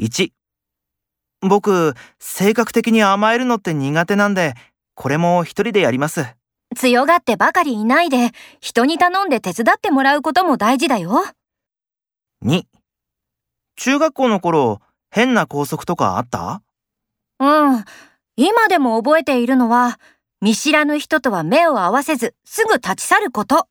1、僕、性格的に甘えるのって苦手なんで、これも一人でやります。強がってばかりいないで、人に頼んで手伝ってもらうことも大事だよ。2、中学校の頃、変な校則とかあった？うん。今でも覚えているのは、見知らぬ人とは目を合わせず、すぐ立ち去ること。